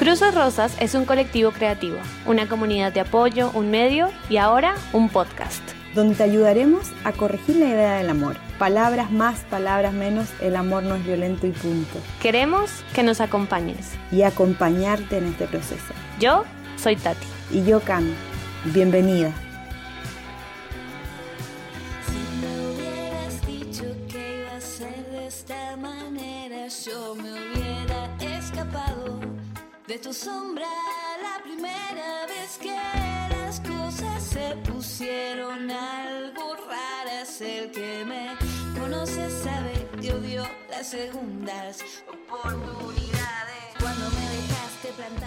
Cruces Rosas es un colectivo creativo, una comunidad de apoyo, un medio y ahora un podcast. Donde te ayudaremos a corregir la idea del amor. Palabras más, palabras menos, el amor no es violento y punto. Queremos que nos acompañes. Y acompañarte en este proceso. Yo soy Tati. Y yo Cami. Bienvenida. De tu sombra la primera vez que las cosas se pusieron algo raras. El que me conoce sabe que odio las segundas oportunidades.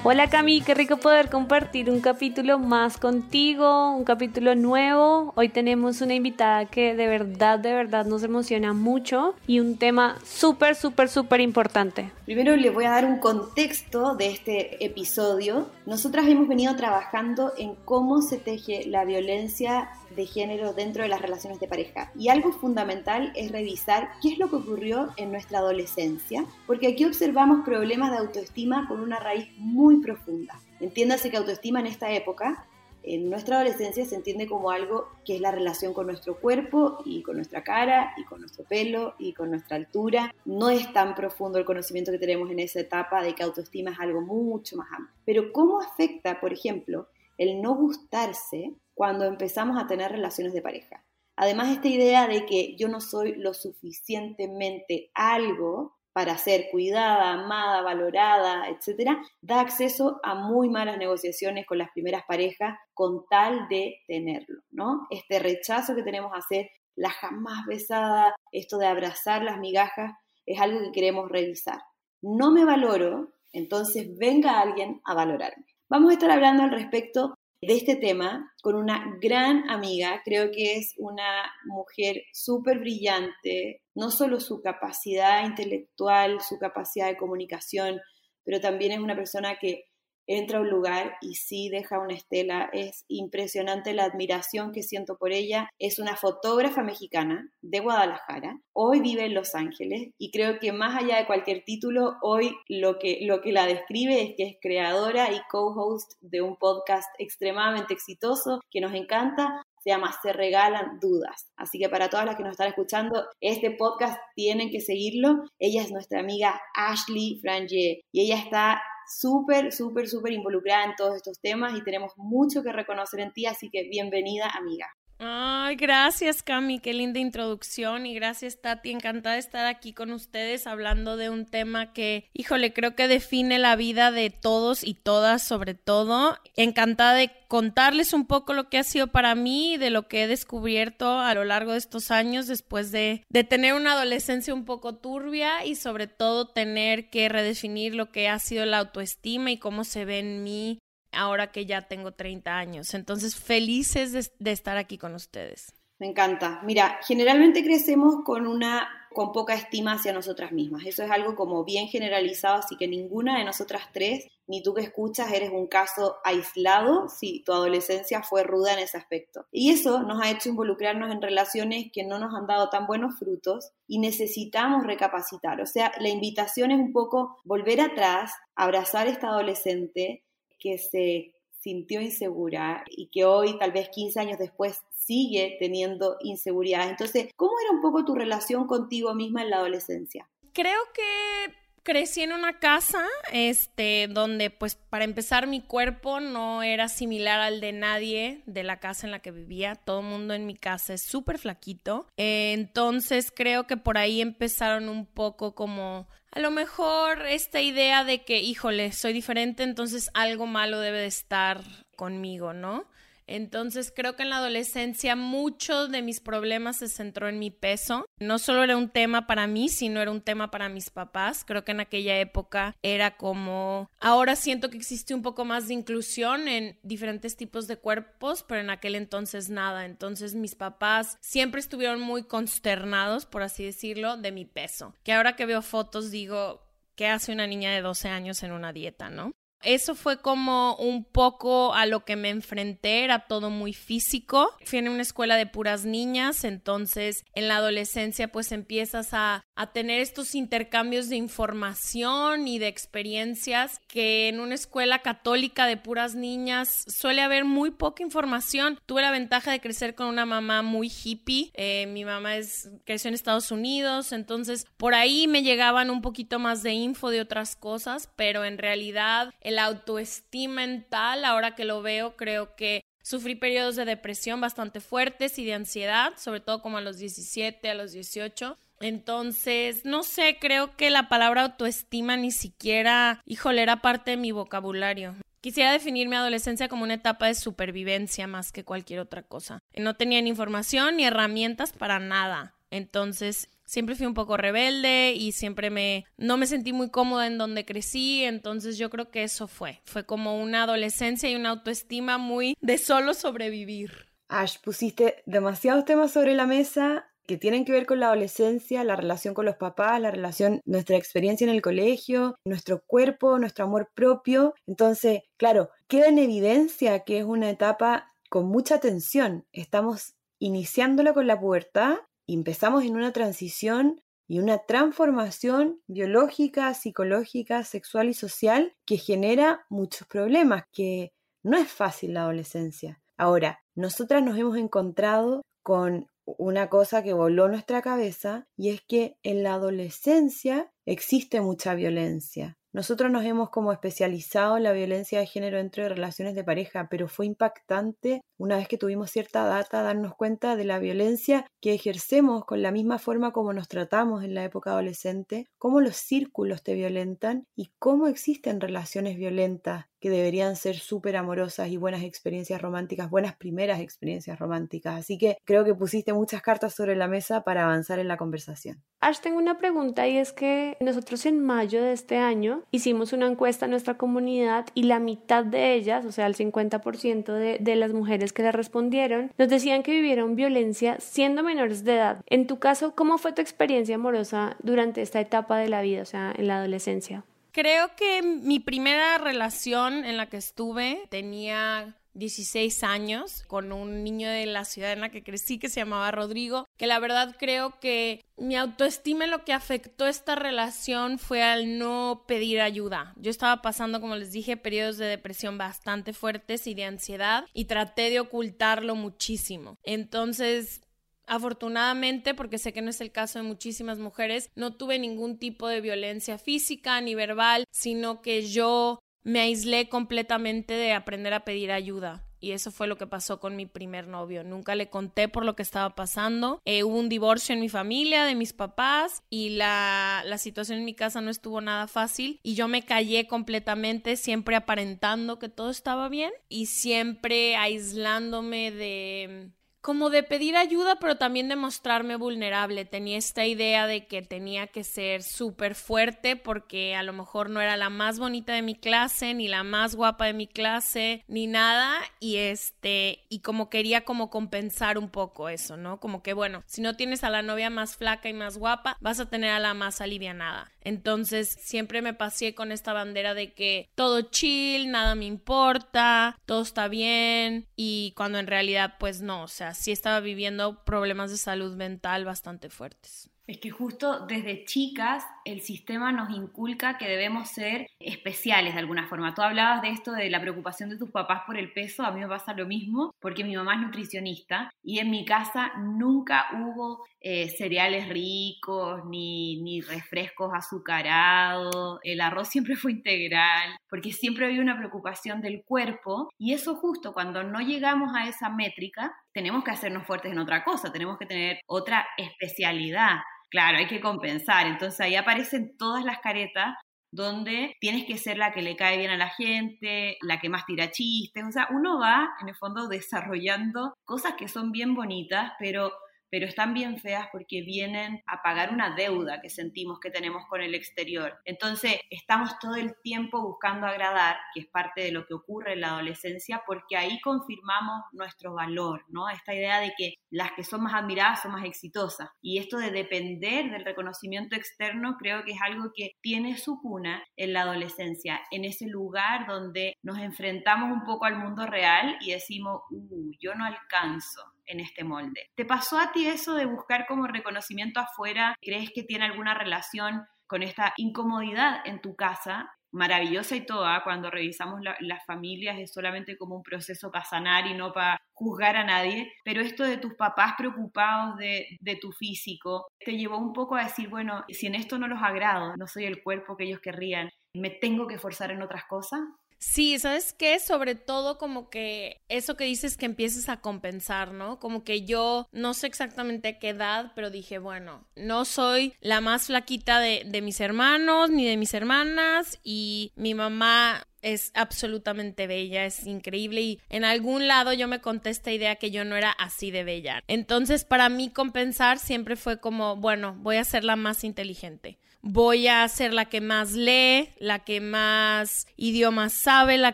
Hola Cami, qué rico poder compartir un capítulo más contigo, un capítulo nuevo. Hoy tenemos una invitada que de verdad, de verdad nos emociona mucho y un tema súper, súper, súper importante. Primero les voy a dar un contexto de este episodio. Nosotras hemos venido trabajando en cómo se teje la violencia de género dentro de las relaciones de pareja. Y algo fundamental es revisar qué es lo que ocurrió en nuestra adolescencia, porque aquí observamos problemas de autoestima con una raíz muy profunda. Entiéndase que autoestima en esta época, en nuestra adolescencia, se entiende como algo que es la relación con nuestro cuerpo y con nuestra cara y con nuestro pelo y con nuestra altura. No es tan profundo el conocimiento que tenemos en esa etapa de que autoestima es algo mucho más amplio. Pero ¿cómo afecta, por ejemplo, el no gustarse cuando empezamos a tener relaciones de pareja. Además, esta idea de que yo no soy lo suficientemente algo para ser cuidada, amada, valorada, etcétera, da acceso a muy malas negociaciones con las primeras parejas con tal de tenerlo, ¿no? Este rechazo que tenemos a hacer la jamás besada, esto de abrazar las migajas, es algo que queremos revisar. No me valoro, entonces venga alguien a valorarme. Vamos a estar hablando al respecto de este tema con una gran amiga. Creo que es una mujer súper brillante, no solo su capacidad intelectual, su capacidad de comunicación, pero también es una persona que entra a un lugar y sí deja una estela. Es impresionante la admiración que siento por ella. Es una fotógrafa mexicana de Guadalajara. Hoy vive en Los Ángeles y creo que más allá de cualquier título, hoy lo que, lo que la describe es que es creadora y co-host de un podcast extremadamente exitoso que nos encanta. Se llama Se Regalan Dudas. Así que para todas las que nos están escuchando, este podcast tienen que seguirlo. Ella es nuestra amiga Ashley Frangier y ella está súper, súper, súper involucrada en todos estos temas y tenemos mucho que reconocer en ti, así que bienvenida, amiga. Ay, gracias Cami, qué linda introducción y gracias Tati, encantada de estar aquí con ustedes hablando de un tema que, híjole, creo que define la vida de todos y todas sobre todo. Encantada de contarles un poco lo que ha sido para mí y de lo que he descubierto a lo largo de estos años después de, de tener una adolescencia un poco turbia y sobre todo tener que redefinir lo que ha sido la autoestima y cómo se ve en mí ahora que ya tengo 30 años. Entonces, felices de, estar aquí con ustedes. Me encanta. Mira, generalmente crecemos con una con poca estima hacia nosotras mismas. Eso es algo como bien generalizado, así que ninguna de nosotras tres, ni tú que escuchas, eres un caso aislado si tu adolescencia fue ruda en ese aspecto. Y eso nos ha hecho involucrarnos en relaciones que no nos han dado tan buenos frutos y necesitamos recapacitar. O sea, la invitación es un poco volver atrás, abrazar a esta adolescente que se sintió insegura y que hoy, tal vez 15 años después, sigue teniendo inseguridad. Entonces, ¿cómo era un poco tu relación contigo misma en la adolescencia? Creo que crecí en una casa, este, donde pues para empezar mi cuerpo no era similar al de nadie de la casa en la que vivía. Todo el mundo en mi casa es súper flaquito. Eh, entonces creo que por ahí empezaron un poco como a lo mejor esta idea de que, híjole, soy diferente, entonces algo malo debe de estar conmigo, ¿no? Entonces creo que en la adolescencia mucho de mis problemas se centró en mi peso. No solo era un tema para mí, sino era un tema para mis papás. Creo que en aquella época era como... Ahora siento que existe un poco más de inclusión en diferentes tipos de cuerpos, pero en aquel entonces nada. Entonces mis papás siempre estuvieron muy consternados, por así decirlo, de mi peso. Que ahora que veo fotos digo, ¿qué hace una niña de 12 años en una dieta, no? Eso fue como un poco a lo que me enfrenté, era todo muy físico. Fui en una escuela de puras niñas, entonces en la adolescencia pues empiezas a, a tener estos intercambios de información y de experiencias que en una escuela católica de puras niñas suele haber muy poca información. Tuve la ventaja de crecer con una mamá muy hippie, eh, mi mamá es, creció en Estados Unidos, entonces por ahí me llegaban un poquito más de info de otras cosas, pero en realidad el autoestima mental, ahora que lo veo, creo que sufrí periodos de depresión bastante fuertes y de ansiedad, sobre todo como a los 17, a los 18. Entonces, no sé, creo que la palabra autoestima ni siquiera, híjole, era parte de mi vocabulario. Quisiera definir mi adolescencia como una etapa de supervivencia más que cualquier otra cosa. No tenía ni información ni herramientas para nada. Entonces, siempre fui un poco rebelde y siempre me no me sentí muy cómoda en donde crecí, entonces yo creo que eso fue, fue como una adolescencia y una autoestima muy de solo sobrevivir. Ash, pusiste demasiados temas sobre la mesa que tienen que ver con la adolescencia, la relación con los papás, la relación, nuestra experiencia en el colegio, nuestro cuerpo, nuestro amor propio. Entonces, claro, queda en evidencia que es una etapa con mucha tensión. Estamos iniciándola con la pubertad empezamos en una transición y una transformación biológica, psicológica, sexual y social que genera muchos problemas, que no es fácil la adolescencia. Ahora, nosotras nos hemos encontrado con una cosa que voló nuestra cabeza y es que en la adolescencia existe mucha violencia. Nosotros nos hemos como especializado en la violencia de género entre relaciones de pareja, pero fue impactante una vez que tuvimos cierta data darnos cuenta de la violencia que ejercemos con la misma forma como nos tratamos en la época adolescente, cómo los círculos te violentan y cómo existen relaciones violentas que deberían ser súper amorosas y buenas experiencias románticas, buenas primeras experiencias románticas. Así que creo que pusiste muchas cartas sobre la mesa para avanzar en la conversación. Ash, tengo una pregunta y es que nosotros en mayo de este año hicimos una encuesta en nuestra comunidad y la mitad de ellas, o sea, el 50% de, de las mujeres que le respondieron, nos decían que vivieron violencia siendo menores de edad. En tu caso, ¿cómo fue tu experiencia amorosa durante esta etapa de la vida, o sea, en la adolescencia? Creo que mi primera relación en la que estuve tenía 16 años con un niño de la ciudad en la que crecí que se llamaba Rodrigo, que la verdad creo que mi autoestima lo que afectó esta relación fue al no pedir ayuda. Yo estaba pasando, como les dije, periodos de depresión bastante fuertes y de ansiedad y traté de ocultarlo muchísimo. Entonces, Afortunadamente, porque sé que no es el caso de muchísimas mujeres, no tuve ningún tipo de violencia física ni verbal, sino que yo me aislé completamente de aprender a pedir ayuda. Y eso fue lo que pasó con mi primer novio. Nunca le conté por lo que estaba pasando. Eh, hubo un divorcio en mi familia, de mis papás, y la, la situación en mi casa no estuvo nada fácil. Y yo me callé completamente, siempre aparentando que todo estaba bien y siempre aislándome de como de pedir ayuda, pero también de mostrarme vulnerable. Tenía esta idea de que tenía que ser súper fuerte porque a lo mejor no era la más bonita de mi clase, ni la más guapa de mi clase, ni nada. Y este, y como quería como compensar un poco eso, ¿no? Como que bueno, si no tienes a la novia más flaca y más guapa, vas a tener a la más alivianada. Entonces siempre me pasé con esta bandera de que todo chill, nada me importa, todo está bien y cuando en realidad pues no, o sea, sí estaba viviendo problemas de salud mental bastante fuertes. Es que justo desde chicas el sistema nos inculca que debemos ser especiales de alguna forma. Tú hablabas de esto de la preocupación de tus papás por el peso, a mí me pasa lo mismo porque mi mamá es nutricionista y en mi casa nunca hubo eh, cereales ricos ni, ni refrescos azucarados, el arroz siempre fue integral porque siempre había una preocupación del cuerpo y eso justo cuando no llegamos a esa métrica tenemos que hacernos fuertes en otra cosa, tenemos que tener otra especialidad. Claro, hay que compensar. Entonces ahí aparecen todas las caretas donde tienes que ser la que le cae bien a la gente, la que más tira chistes. O sea, uno va en el fondo desarrollando cosas que son bien bonitas, pero pero están bien feas porque vienen a pagar una deuda que sentimos que tenemos con el exterior. Entonces, estamos todo el tiempo buscando agradar, que es parte de lo que ocurre en la adolescencia, porque ahí confirmamos nuestro valor, ¿no? Esta idea de que las que son más admiradas son más exitosas. Y esto de depender del reconocimiento externo creo que es algo que tiene su cuna en la adolescencia, en ese lugar donde nos enfrentamos un poco al mundo real y decimos, uh, yo no alcanzo en este molde. ¿Te pasó a ti eso de buscar como reconocimiento afuera? ¿Crees que tiene alguna relación con esta incomodidad en tu casa? Maravillosa y toda, cuando revisamos las familias es solamente como un proceso para sanar y no para juzgar a nadie, pero esto de tus papás preocupados de, tu físico, te llevó un poco a decir, bueno, si en esto no los agrado, no soy el cuerpo que ellos querrían, ¿me tengo que esforzar en otras cosas? Sí, ¿sabes qué? Sobre todo como que eso que dices que empieces a compensar, ¿no? Como que yo no sé exactamente qué edad, pero dije, bueno, no soy la más flaquita de, de mis hermanos ni de mis hermanas y mi mamá es absolutamente bella, es increíble y en algún lado yo me conté esta idea que yo no era así de bella. Entonces para mí compensar siempre fue como, bueno, voy a ser la más inteligente voy a ser la que más lee, la que más idiomas sabe, la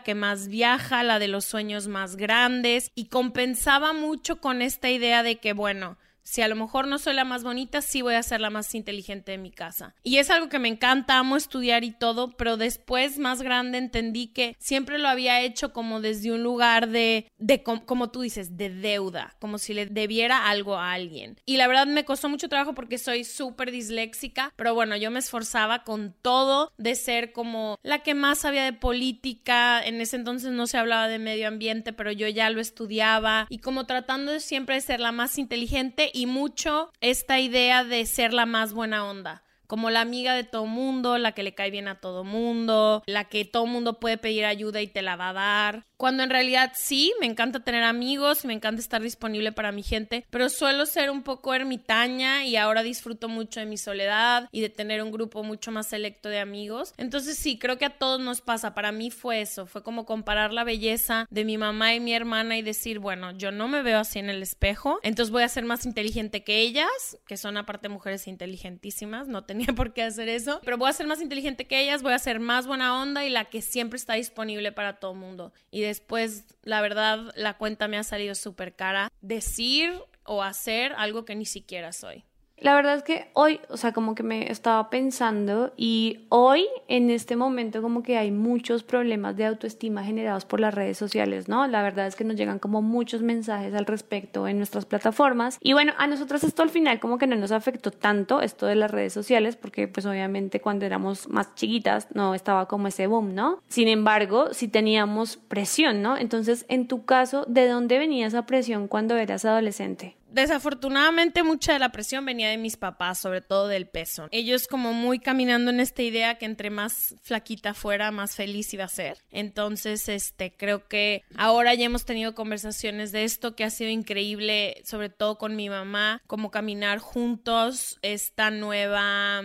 que más viaja, la de los sueños más grandes. Y compensaba mucho con esta idea de que, bueno, si a lo mejor no soy la más bonita, sí voy a ser la más inteligente de mi casa. Y es algo que me encanta, amo estudiar y todo, pero después más grande entendí que siempre lo había hecho como desde un lugar de, de como tú dices, de deuda, como si le debiera algo a alguien. Y la verdad me costó mucho trabajo porque soy súper disléxica, pero bueno, yo me esforzaba con todo de ser como la que más sabía de política, en ese entonces no se hablaba de medio ambiente, pero yo ya lo estudiaba y como tratando siempre de ser la más inteligente y mucho esta idea de ser la más buena onda como la amiga de todo mundo, la que le cae bien a todo mundo, la que todo mundo puede pedir ayuda y te la va a dar. Cuando en realidad sí, me encanta tener amigos, me encanta estar disponible para mi gente, pero suelo ser un poco ermitaña y ahora disfruto mucho de mi soledad y de tener un grupo mucho más selecto de amigos. Entonces sí, creo que a todos nos pasa. Para mí fue eso, fue como comparar la belleza de mi mamá y mi hermana y decir, bueno, yo no me veo así en el espejo, entonces voy a ser más inteligente que ellas, que son aparte mujeres inteligentísimas, no tengo por qué hacer eso, pero voy a ser más inteligente que ellas, voy a ser más buena onda y la que siempre está disponible para todo mundo. Y después, la verdad, la cuenta me ha salido súper cara. Decir o hacer algo que ni siquiera soy. La verdad es que hoy, o sea, como que me estaba pensando y hoy, en este momento, como que hay muchos problemas de autoestima generados por las redes sociales, ¿no? La verdad es que nos llegan como muchos mensajes al respecto en nuestras plataformas. Y bueno, a nosotros esto al final como que no nos afectó tanto, esto de las redes sociales, porque pues obviamente cuando éramos más chiquitas no estaba como ese boom, ¿no? Sin embargo, sí teníamos presión, ¿no? Entonces, en tu caso, ¿de dónde venía esa presión cuando eras adolescente? Desafortunadamente mucha de la presión venía de mis papás, sobre todo del peso. Ellos como muy caminando en esta idea que entre más flaquita fuera, más feliz iba a ser. Entonces, este, creo que ahora ya hemos tenido conversaciones de esto que ha sido increíble, sobre todo con mi mamá, como caminar juntos esta nueva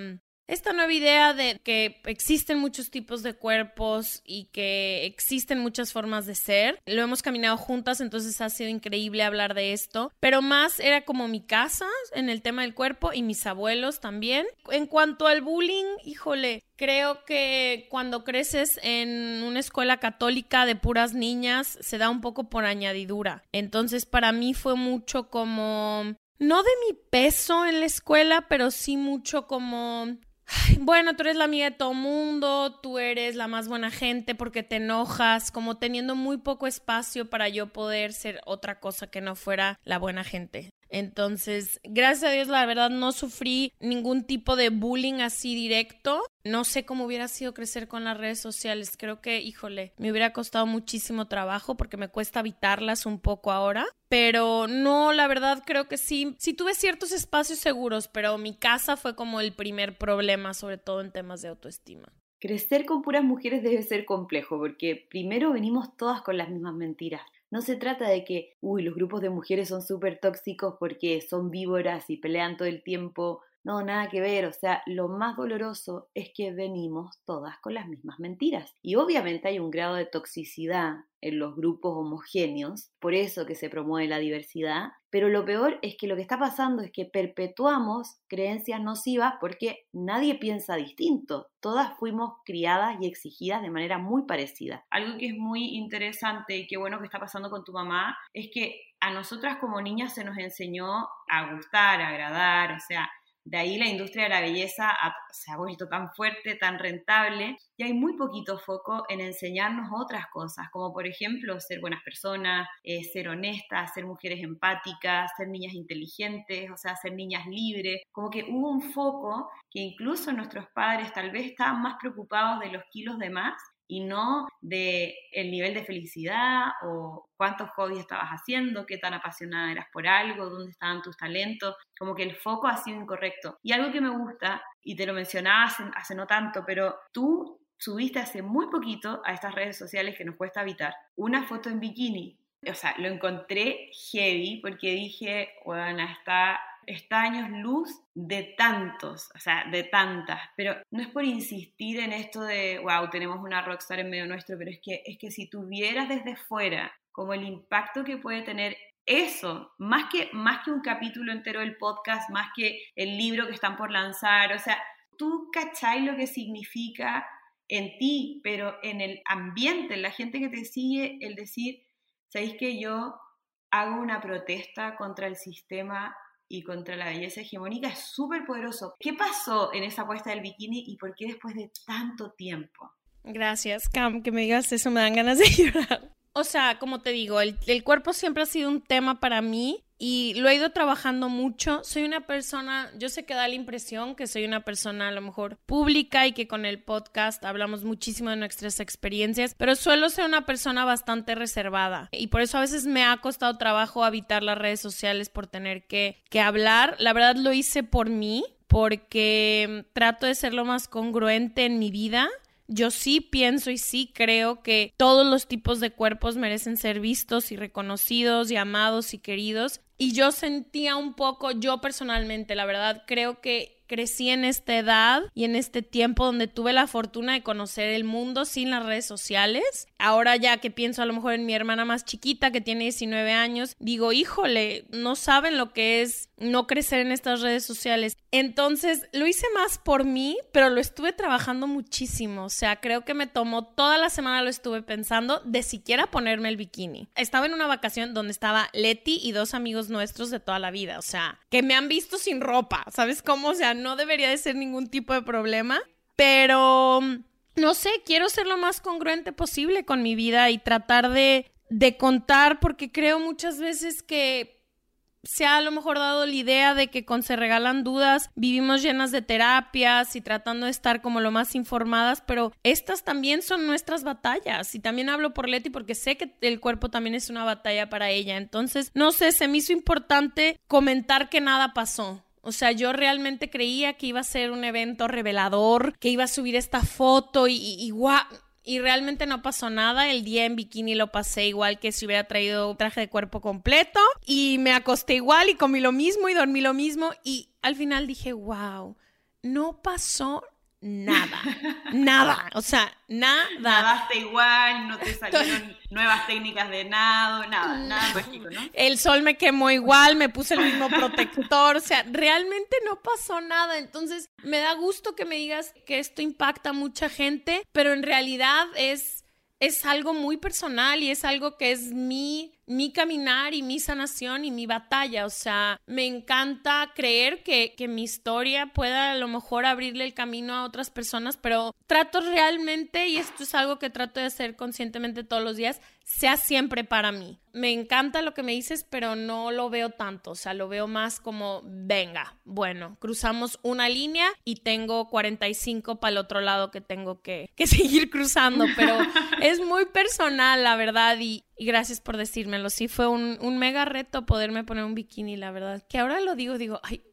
esta nueva idea de que existen muchos tipos de cuerpos y que existen muchas formas de ser. Lo hemos caminado juntas, entonces ha sido increíble hablar de esto. Pero más era como mi casa en el tema del cuerpo y mis abuelos también. En cuanto al bullying, híjole, creo que cuando creces en una escuela católica de puras niñas, se da un poco por añadidura. Entonces para mí fue mucho como no de mi peso en la escuela, pero sí mucho como bueno, tú eres la amiga de todo mundo, tú eres la más buena gente porque te enojas, como teniendo muy poco espacio para yo poder ser otra cosa que no fuera la buena gente. Entonces, gracias a Dios, la verdad no sufrí ningún tipo de bullying así directo. No sé cómo hubiera sido crecer con las redes sociales. Creo que, híjole, me hubiera costado muchísimo trabajo porque me cuesta evitarlas un poco ahora. Pero no, la verdad creo que sí. Sí tuve ciertos espacios seguros, pero mi casa fue como el primer problema, sobre todo en temas de autoestima. Crecer con puras mujeres debe ser complejo porque primero venimos todas con las mismas mentiras. No se trata de que, uy, los grupos de mujeres son súper tóxicos porque son víboras y pelean todo el tiempo. No, nada que ver, o sea, lo más doloroso es que venimos todas con las mismas mentiras. Y obviamente hay un grado de toxicidad en los grupos homogéneos, por eso que se promueve la diversidad, pero lo peor es que lo que está pasando es que perpetuamos creencias nocivas porque nadie piensa distinto, todas fuimos criadas y exigidas de manera muy parecida. Algo que es muy interesante y qué bueno que está pasando con tu mamá es que a nosotras como niñas se nos enseñó a gustar, a agradar, o sea, de ahí la industria de la belleza se ha vuelto tan fuerte, tan rentable, y hay muy poquito foco en enseñarnos otras cosas, como por ejemplo ser buenas personas, eh, ser honestas, ser mujeres empáticas, ser niñas inteligentes, o sea, ser niñas libres. Como que hubo un foco que incluso nuestros padres tal vez estaban más preocupados de los kilos de más y no de el nivel de felicidad o cuántos hobbies estabas haciendo, qué tan apasionada eras por algo, dónde estaban tus talentos, como que el foco ha sido incorrecto. Y algo que me gusta, y te lo mencionaba hace, no tanto, pero tú subiste hace muy poquito a estas redes sociales que nos cuesta evitar una foto en bikini. O sea, lo encontré heavy porque dije, bueno, está está años luz de tantos, o sea, de tantas, pero no es por insistir en esto de, wow, tenemos una rockstar en medio nuestro, pero es que, es que si tuvieras desde fuera como el impacto que puede tener eso, más que, más que un capítulo entero del podcast, más que el libro que están por lanzar, o sea, tú cachai lo que significa en ti, pero en el ambiente, en la gente que te sigue, el decir, ¿sabéis que yo hago una protesta contra el sistema y contra la belleza hegemónica es súper poderoso. ¿Qué pasó en esa puesta del bikini y por qué después de tanto tiempo? Gracias, Cam, que me digas eso, me dan ganas de llorar. O sea, como te digo, el, el cuerpo siempre ha sido un tema para mí y lo he ido trabajando mucho. Soy una persona, yo sé que da la impresión que soy una persona a lo mejor pública y que con el podcast hablamos muchísimo de nuestras experiencias, pero suelo ser una persona bastante reservada y por eso a veces me ha costado trabajo habitar las redes sociales por tener que, que hablar. La verdad lo hice por mí, porque trato de ser lo más congruente en mi vida yo sí pienso y sí creo que todos los tipos de cuerpos merecen ser vistos y reconocidos y amados y queridos. Y yo sentía un poco, yo personalmente, la verdad, creo que crecí en esta edad y en este tiempo donde tuve la fortuna de conocer el mundo sin las redes sociales. Ahora ya que pienso a lo mejor en mi hermana más chiquita que tiene 19 años, digo, híjole, no saben lo que es no crecer en estas redes sociales. Entonces lo hice más por mí, pero lo estuve trabajando muchísimo. O sea, creo que me tomó toda la semana, lo estuve pensando de siquiera ponerme el bikini. Estaba en una vacación donde estaba Leti y dos amigos nuestros de toda la vida. O sea, que me han visto sin ropa. ¿Sabes cómo? O sea, no debería de ser ningún tipo de problema. Pero, no sé, quiero ser lo más congruente posible con mi vida y tratar de, de contar porque creo muchas veces que se ha a lo mejor dado la idea de que con Se Regalan Dudas vivimos llenas de terapias y tratando de estar como lo más informadas, pero estas también son nuestras batallas. Y también hablo por Leti porque sé que el cuerpo también es una batalla para ella. Entonces, no sé, se me hizo importante comentar que nada pasó. O sea, yo realmente creía que iba a ser un evento revelador, que iba a subir esta foto y, y, y realmente no pasó nada. El día en bikini lo pasé igual que si hubiera traído traje de cuerpo completo. Y me acosté igual y comí lo mismo y dormí lo mismo. Y al final dije, wow, no pasó nada, nada, o sea, nada. Nadaste igual, no te salieron nuevas técnicas de nado, nada, nada mágico, ¿no? El sol me quemó igual, me puse el mismo protector, o sea, realmente no pasó nada. Entonces, me da gusto que me digas que esto impacta a mucha gente, pero en realidad es es algo muy personal y es algo que es mi mi caminar y mi sanación y mi batalla. O sea, me encanta creer que, que, mi historia pueda a lo mejor abrirle el camino a otras personas, pero trato realmente, y esto es algo que trato de hacer conscientemente todos los días, sea siempre para mí. Me encanta lo que me dices, pero no lo veo tanto, o sea, lo veo más como, venga, bueno, cruzamos una línea y tengo 45 para el otro lado que tengo que, que seguir cruzando, pero es muy personal, la verdad, y, y gracias por decírmelo. Sí, fue un, un, mega reto poderme poner un bikini, la verdad. Que ahora lo digo, digo, ay,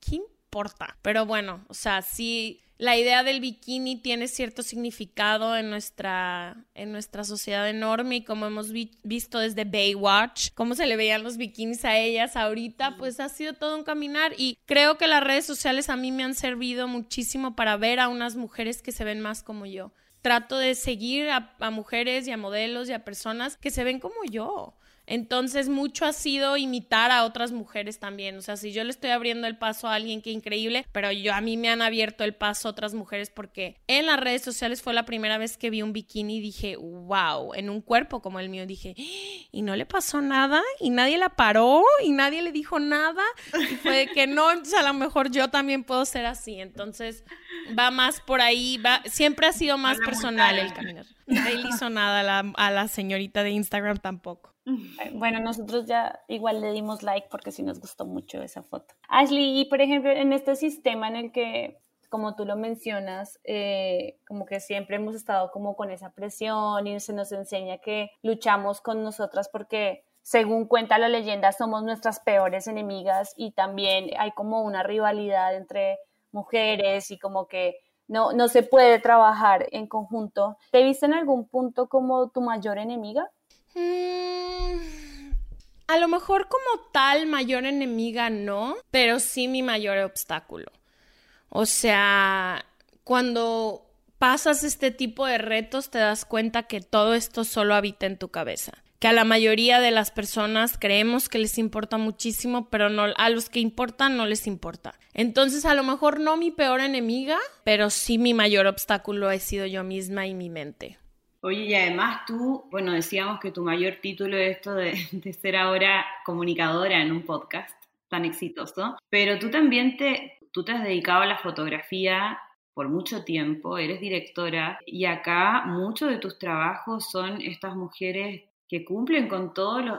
¿qué importa? Pero bueno, o sea, sí la idea del bikini tiene cierto significado en nuestra, en nuestra sociedad enorme y como hemos visto desde Baywatch, cómo se le veían los bikinis a ellas ahorita, pues ha sido todo un caminar y creo que las redes sociales a mí me han servido muchísimo para ver a unas mujeres que se ven más como yo. Trato de seguir a, a mujeres y a modelos y a personas que se ven como yo. Entonces, mucho ha sido imitar a otras mujeres también. O sea, si yo le estoy abriendo el paso a alguien que increíble, pero yo a mí me han abierto el paso a otras mujeres porque en las redes sociales fue la primera vez que vi un bikini y dije, wow, en un cuerpo como el mío. Dije, y no le pasó nada, y nadie la paró, y nadie le dijo nada. Y fue que no, entonces a lo mejor yo también puedo ser así. Entonces, va más por ahí, va, siempre ha sido más personal el caminar. No le hizo nada a la, a la señorita de Instagram tampoco. Eh, bueno, nosotros ya igual le dimos like porque sí nos gustó mucho esa foto. Ashley, y por ejemplo, en este sistema en el que, como tú lo mencionas, eh, como que siempre hemos estado como con esa presión y se nos enseña que luchamos con nosotras porque según cuenta la leyenda, somos nuestras peores enemigas y también hay como una rivalidad entre mujeres y como que no, no se puede trabajar en conjunto. ¿Te viste en algún punto como tu mayor enemiga? Mm, a lo mejor como tal mayor enemiga no, pero sí mi mayor obstáculo. O sea, cuando pasas este tipo de retos te das cuenta que todo esto solo habita en tu cabeza. Que a la mayoría de las personas creemos que les importa muchísimo, pero no, a los que importan no les importa. Entonces, a lo mejor no mi peor enemiga, pero sí mi mayor obstáculo he sido yo misma y mi mente. Oye, y además tú, bueno, decíamos que tu mayor título es esto de, ser ahora comunicadora en un podcast tan exitoso, pero tú también te, tú te has dedicado a la fotografía por mucho tiempo, eres directora y acá muchos de tus trabajos son estas mujeres que cumplen con,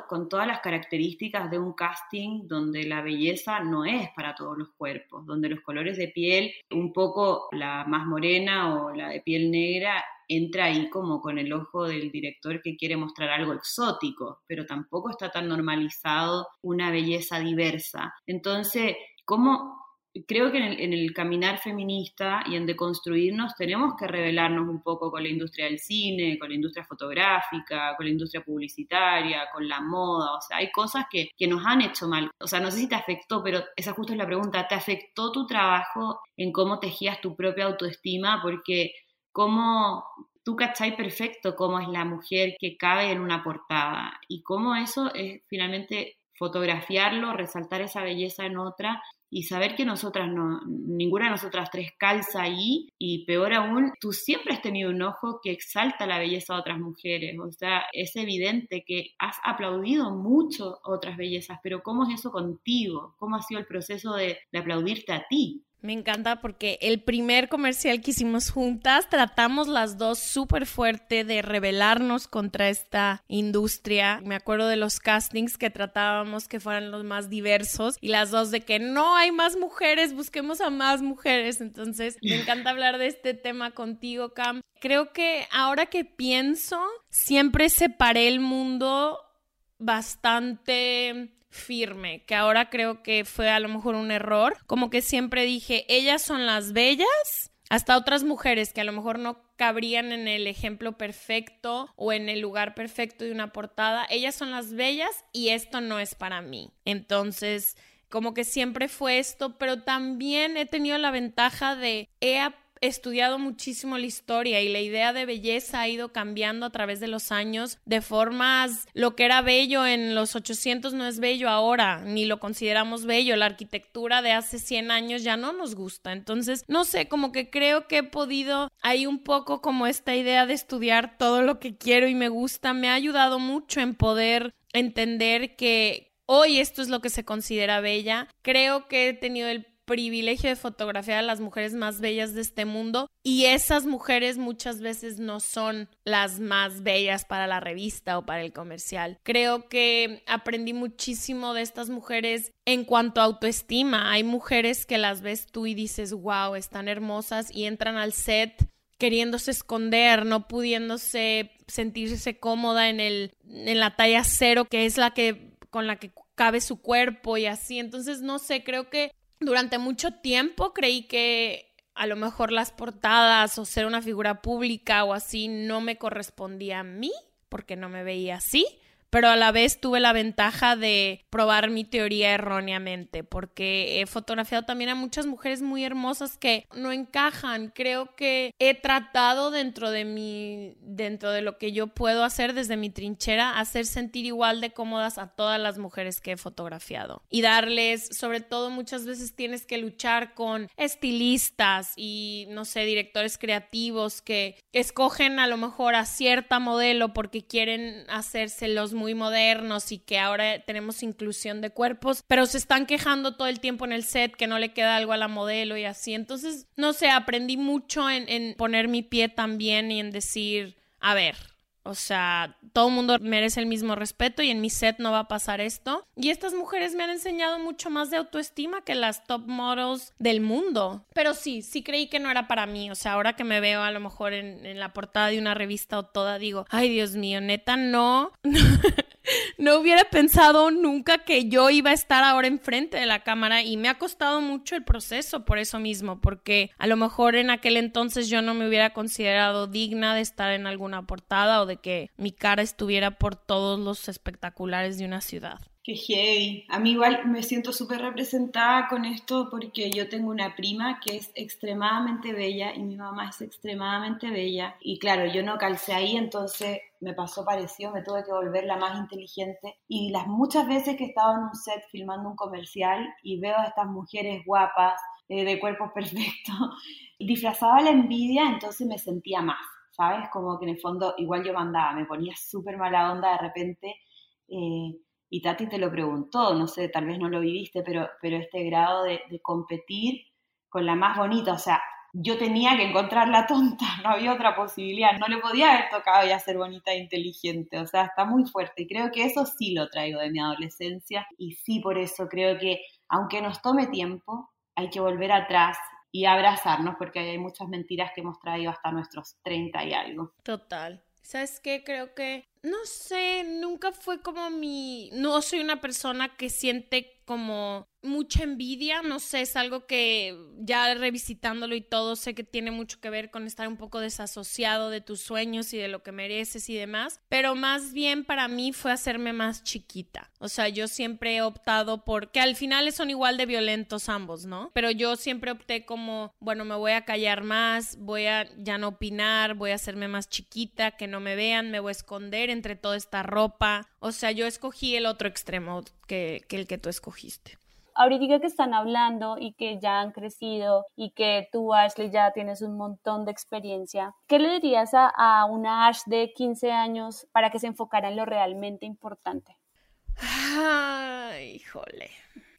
con todas las características de un casting donde la belleza no es para todos los cuerpos, donde los colores de piel, un poco la más morena o la de piel negra, entra ahí como con el ojo del director que quiere mostrar algo exótico, pero tampoco está tan normalizado una belleza diversa. Entonces, ¿cómo creo que en el, caminar feminista y en deconstruirnos tenemos que revelarnos un poco con la industria del cine, con la industria fotográfica, con la industria publicitaria, con la moda. O sea, hay cosas que, que nos han hecho mal. O sea, no sé si te afectó, pero esa justo es la pregunta. ¿Te afectó tu trabajo en cómo tejías tu propia autoestima? Porque cómo tú cachai perfecto cómo es la mujer que cabe en una portada y cómo eso es finalmente fotografiarlo, resaltar esa belleza en otra y saber que nosotras no, ninguna de nosotras tres calza ahí y peor aún, tú siempre has tenido un ojo que exalta la belleza de otras mujeres, o sea, es evidente que has aplaudido mucho otras bellezas, pero ¿cómo es eso contigo? ¿Cómo ha sido el proceso de, de aplaudirte a ti? Me encanta porque el primer comercial que hicimos juntas tratamos las dos súper fuerte de rebelarnos contra esta industria. Me acuerdo de los castings que tratábamos que fueran los más diversos y las dos de que no hay más mujeres, busquemos a más mujeres. Entonces, me encanta hablar de este tema contigo, Cam. Creo que ahora que pienso, siempre separé el mundo bastante firme, que ahora creo que fue a lo mejor un error. Como que siempre dije, ellas son las bellas, hasta otras mujeres que a lo mejor no cabrían en el ejemplo perfecto o en el lugar perfecto de una portada, ellas son las bellas y esto no es para mí. Entonces, como que siempre fue esto, pero también he tenido la ventaja de he estudiado muchísimo la historia y la idea de belleza ha ido cambiando a través de los años de formas, lo que era bello en los 800 no es bello ahora, ni lo consideramos bello, la arquitectura de hace 100 años ya no nos gusta, entonces no sé, como que creo que he podido, hay un poco como esta idea de estudiar todo lo que quiero y me gusta, me ha ayudado mucho en poder entender que hoy esto es lo que se considera bella. Creo que he tenido el privilegio de fotografiar a las mujeres más bellas de este mundo y esas mujeres muchas veces no son las más bellas para la revista o para el comercial. Creo que aprendí muchísimo de estas mujeres en cuanto a autoestima. Hay mujeres que las ves tú y dices, wow, están hermosas y entran al set queriéndose esconder, no pudiéndose sentirse cómoda en el en la talla cero que es la que con la que cabe su cuerpo y así. Entonces, no sé, creo que durante mucho tiempo creí que a lo mejor las portadas o ser una figura pública o así no me correspondía a mí, porque no me veía así pero a la vez tuve la ventaja de probar mi teoría erróneamente, porque he fotografiado también a muchas mujeres muy hermosas que no encajan. Creo que he tratado dentro de mi, dentro de lo que yo puedo hacer desde mi trinchera, hacer sentir igual de cómodas a todas las mujeres que he fotografiado y darles, sobre todo muchas veces tienes que luchar con estilistas y, no sé, directores creativos que escogen a lo mejor a cierta modelo porque quieren hacerse los muy modernos y que ahora tenemos inclusión de cuerpos, pero se están quejando todo el tiempo en el set que no le queda algo a la modelo y así. Entonces, no sé, aprendí mucho en, en poner mi pie también y en decir, a ver, o sea, todo el mundo merece el mismo respeto y en mi set no va a pasar esto. Y estas mujeres me han enseñado mucho más de autoestima que las top models del mundo. Pero sí, sí creí que no era para mí. O sea, ahora que me veo a lo mejor en, la portada de una revista o toda, digo, ay Dios mío, neta, no. no hubiera pensado nunca que yo iba a estar ahora enfrente de la cámara y me ha costado mucho el proceso por eso mismo, porque a lo mejor en aquel entonces yo no me hubiera considerado digna de estar en alguna portada o de que mi cara estuviera por todos los espectaculares de una ciudad. Qué heavy. A mí igual me siento súper representada con esto porque yo tengo una prima que es extremadamente bella y mi mamá es extremadamente bella. Y claro, yo no calcé ahí, entonces me pasó parecido, me tuve que volver la más inteligente. Y las muchas veces que he estado en un set filmando un comercial y veo a estas mujeres guapas, eh, de cuerpos perfectos, disfrazaba la envidia, entonces me sentía más, ¿sabes? Como que en el fondo igual yo mandaba, me ponía súper mala onda de repente. Eh, y Tati te lo preguntó, no sé, tal vez no lo viviste, pero, pero este grado de, competir con la más bonita, o sea, yo tenía que encontrar la tonta, no había otra posibilidad, no le podía haber tocado ya ser bonita e inteligente, o sea, está muy fuerte y creo que eso sí lo traigo de mi adolescencia y sí por eso creo que aunque nos tome tiempo, hay que volver atrás y abrazarnos porque hay muchas mentiras que hemos traído hasta nuestros 30 y algo. Total. ¿Sabes qué? Creo que, no sé, nunca fue como mi... No soy una persona que siente como mucha envidia, no sé, es algo que ya revisitándolo y todo, sé que tiene mucho que ver con estar un poco desasociado de tus sueños y de lo que mereces y demás, pero más bien para mí fue hacerme más chiquita. O sea, yo siempre he optado por que al final son igual de violentos ambos, ¿no? Pero yo siempre opté como, bueno, me voy a callar más, voy a ya no opinar, voy a hacerme más chiquita, que no me vean, me voy a esconder entre toda esta ropa. O sea, yo escogí el otro extremo que, que el que tú escogiste ahorita que están hablando y que ya han crecido y que tú, Ashley, ya tienes un montón de experiencia, ¿qué le dirías a, una Ash de 15 años para que se enfocara en lo realmente importante? Ay, híjole.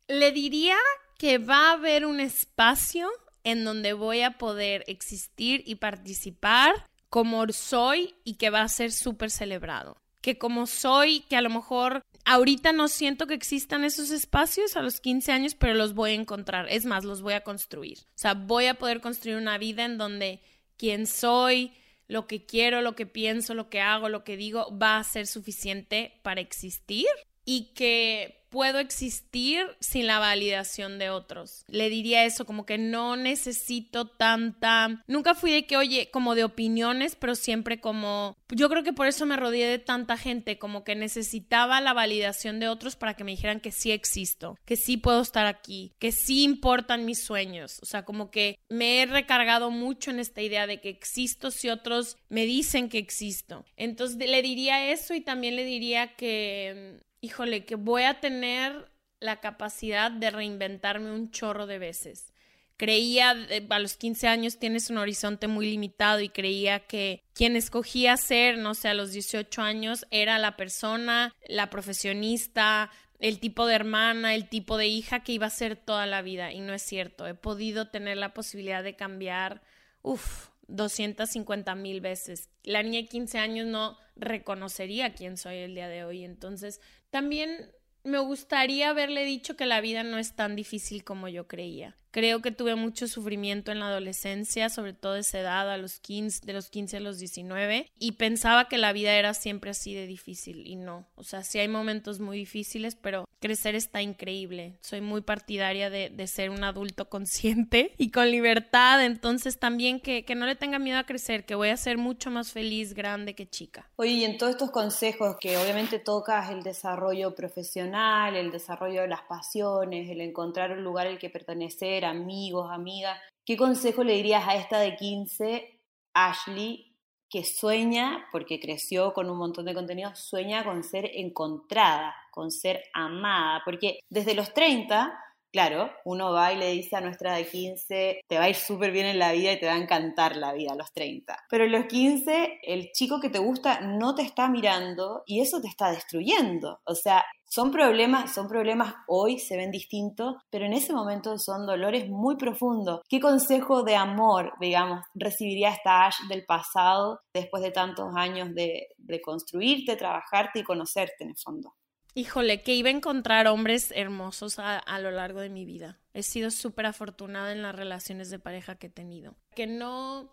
Le diría que va a haber un espacio en donde voy a poder existir y participar como soy y que va a ser súper celebrado que como soy, que a lo mejor ahorita no siento que existan esos espacios a los 15 años, pero los voy a encontrar. Es más, los voy a construir. O sea, voy a poder construir una vida en donde quien soy, lo que quiero, lo que pienso, lo que hago, lo que digo, va a ser suficiente para existir y que puedo existir sin la validación de otros. Le diría eso, como que no necesito tanta... Nunca fui de que, oye, como de opiniones, pero siempre como... Yo creo que por eso me rodeé de tanta gente, como que necesitaba la validación de otros para que me dijeran que sí existo, que sí puedo estar aquí, que sí importan mis sueños. O sea, como que me he recargado mucho en esta idea de que existo si otros me dicen que existo. Entonces le diría eso y también le diría que híjole, que voy a tener la capacidad de reinventarme un chorro de veces. Creía, eh, a los 15 años tienes un horizonte muy limitado y creía que quien escogía ser, no sé, a los 18 años era la persona, la profesionista, el tipo de hermana, el tipo de hija que iba a ser toda la vida. Y no es cierto. He podido tener la posibilidad de cambiar, uff, 250 mil veces. La niña de 15 años no reconocería quién soy el día de hoy. Entonces, también me gustaría haberle dicho que la vida no es tan difícil como yo creía, Creo que tuve mucho sufrimiento en la adolescencia, sobre todo esa edad, a los 15, de los 15 a los 19, y pensaba que la vida era siempre así de difícil y no. O sea, sí hay momentos muy difíciles, pero crecer está increíble. Soy muy partidaria de, de ser un adulto consciente y con libertad, entonces también que, que no le tenga miedo a crecer, que voy a ser mucho más feliz grande que chica. Oye, y en todos estos consejos que obviamente tocas el desarrollo profesional, el desarrollo de las pasiones, el encontrar un lugar al que pertenecer, amigos, amigas, ¿qué consejo le dirías a esta de 15, Ashley, que sueña, porque creció con un montón de contenido, sueña con ser encontrada, con ser amada? Porque desde los 30 Claro, uno va y le dice a nuestra de 15, te va a ir súper bien en la vida y te va a encantar la vida a los 30. Pero a los 15, el chico que te gusta no te está mirando y eso te está destruyendo. O sea, son problemas, son problemas hoy, se ven distintos, pero en ese momento son dolores muy profundos. ¿Qué consejo de amor, digamos, recibiría esta Ash del pasado después de tantos años de, de construirte, trabajarte y conocerte en el fondo? Híjole, que iba a encontrar hombres hermosos a, lo largo de mi vida. He sido súper afortunada en las relaciones de pareja que he tenido. Que no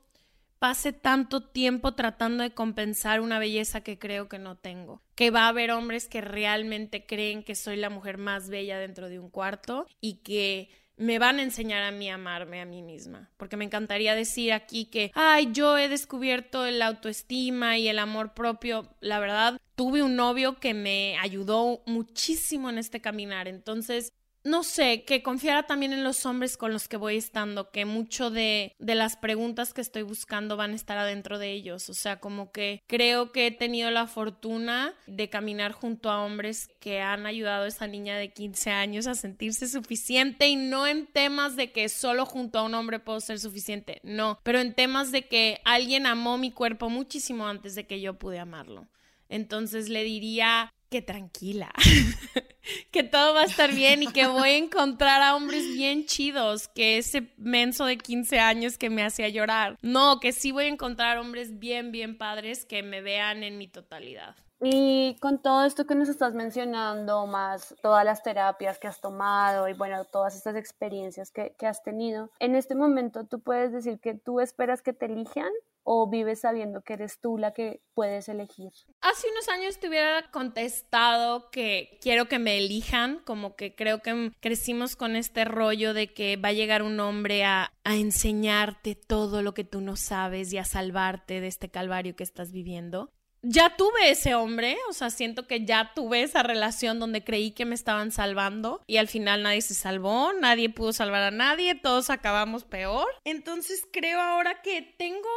pase tanto tiempo tratando de compensar una belleza que creo que no tengo. Que va a haber hombres que realmente creen que soy la mujer más bella dentro de un cuarto y que me van a enseñar a mí a amarme a mí misma. Porque me encantaría decir aquí que, ay, yo he descubierto el autoestima y el amor propio. La verdad, tuve un novio que me ayudó muchísimo en este caminar. Entonces, no sé, que confiara también en los hombres con los que voy estando, que mucho de, de, las preguntas que estoy buscando van a estar adentro de ellos. O sea, como que creo que he tenido la fortuna de caminar junto a hombres que han ayudado a esa niña de 15 años a sentirse suficiente y no en temas de que solo junto a un hombre puedo ser suficiente, no, pero en temas de que alguien amó mi cuerpo muchísimo antes de que yo pude amarlo. Entonces le diría que tranquila, que todo va a estar bien y que voy a encontrar a hombres bien chidos, que ese menso de 15 años que me hacía llorar. No, que sí voy a encontrar hombres bien, bien padres que me vean en mi totalidad. Y con todo esto que nos estás mencionando, más todas las terapias que has tomado y bueno, todas estas experiencias que, que has tenido, en este momento tú puedes decir que tú esperas que te elijan o vives sabiendo que eres tú la que puedes elegir? Hace unos años te hubiera contestado que quiero que me elijan, como que creo que crecimos con este rollo de que va a llegar un hombre a, a enseñarte todo lo que tú no sabes y a salvarte de este calvario que estás viviendo ya tuve ese hombre, o sea, siento que ya tuve esa relación donde creí que me estaban salvando y al final nadie se salvó, nadie pudo salvar a nadie, todos acabamos peor. Entonces creo ahora que tengo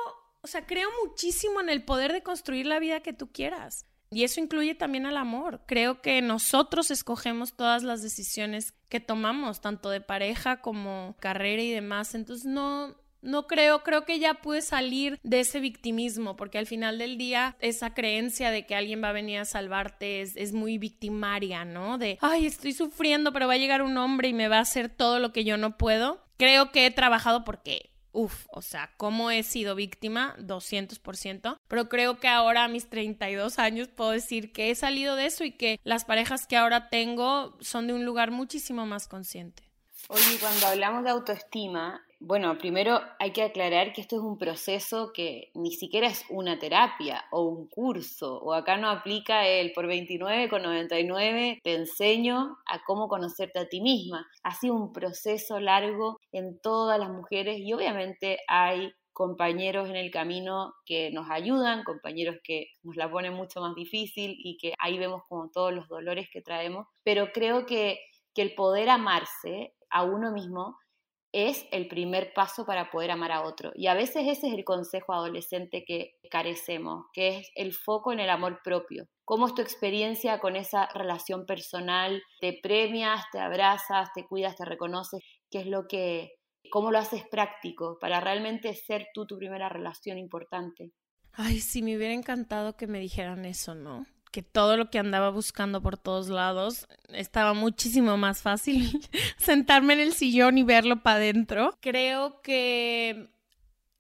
o sea, creo muchísimo en el poder de construir la vida que tú quieras. Y eso incluye también al amor. Creo que nosotros escogemos todas las decisiones que tomamos, tanto de pareja como carrera y demás. Entonces no, no creo, creo que ya pude salir de ese victimismo, porque al final del día esa creencia de que alguien va a venir a salvarte es, es, muy victimaria, ¿no? De, ay, estoy sufriendo, pero va a llegar un hombre y me va a hacer todo lo que yo no puedo. Creo que he trabajado porque Uf, o sea, cómo he sido víctima, 200%, pero creo que ahora a mis 32 años puedo decir que he salido de eso y que las parejas que ahora tengo son de un lugar muchísimo más consciente. Oye, cuando hablamos de autoestima, bueno, primero hay que aclarar que esto es un proceso que ni siquiera es una terapia o un curso, o acá no aplica el por 29,99 te enseño a cómo conocerte a ti misma. Ha sido un proceso largo en todas las mujeres y obviamente hay compañeros en el camino que nos ayudan, compañeros que nos la ponen mucho más difícil y que ahí vemos como todos los dolores que traemos, pero creo que, que el poder amarse a uno mismo es el primer paso para poder amar a otro. Y a veces ese es el consejo adolescente que carecemos, que es el foco en el amor propio. ¿Cómo es tu experiencia con esa relación personal? ¿Te premias, te abrazas, te cuidas, te reconoces? ¿Qué es lo que, cómo lo haces práctico para realmente ser tú tu primera relación importante? Ay, sí, me hubiera encantado que me dijeran eso, ¿no? Que todo lo que andaba buscando por todos lados estaba muchísimo más fácil sentarme en el sillón y verlo para adentro. Creo que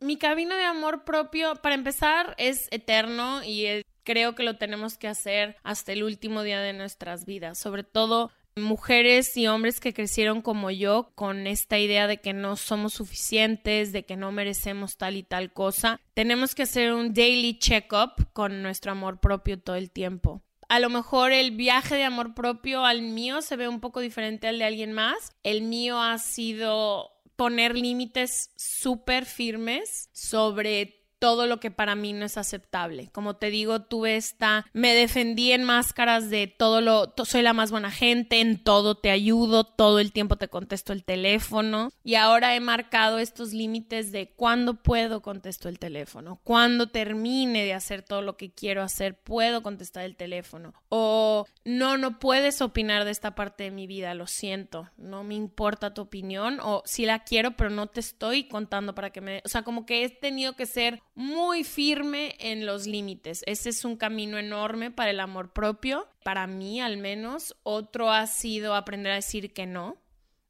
mi camino de amor propio, para empezar, es eterno y creo que lo tenemos que hacer hasta el último día de nuestras vidas, sobre todo mujeres y hombres que crecieron como yo con esta idea de que no somos suficientes, de que no merecemos tal y tal cosa, tenemos que hacer un daily check-up con nuestro amor propio todo el tiempo. A lo mejor el viaje de amor propio al mío se ve un poco diferente al de alguien más. El mío ha sido poner límites súper firmes sobre todo lo que para mí no es aceptable. Como te digo, tuve esta, me defendí en máscaras de todo lo, soy la más buena gente, en todo te ayudo, todo el tiempo te contesto el teléfono y ahora he marcado estos límites de cuándo puedo contesto el teléfono, cuándo termine de hacer todo lo que quiero hacer, puedo contestar el teléfono o no, no puedes opinar de esta parte de mi vida, lo siento, no me importa tu opinión o si la quiero pero no te estoy contando para que me, o sea, como que he tenido que ser muy firme en los límites. Ese es un camino enorme para el amor propio, para mí al menos. Otro ha sido aprender a decir que no.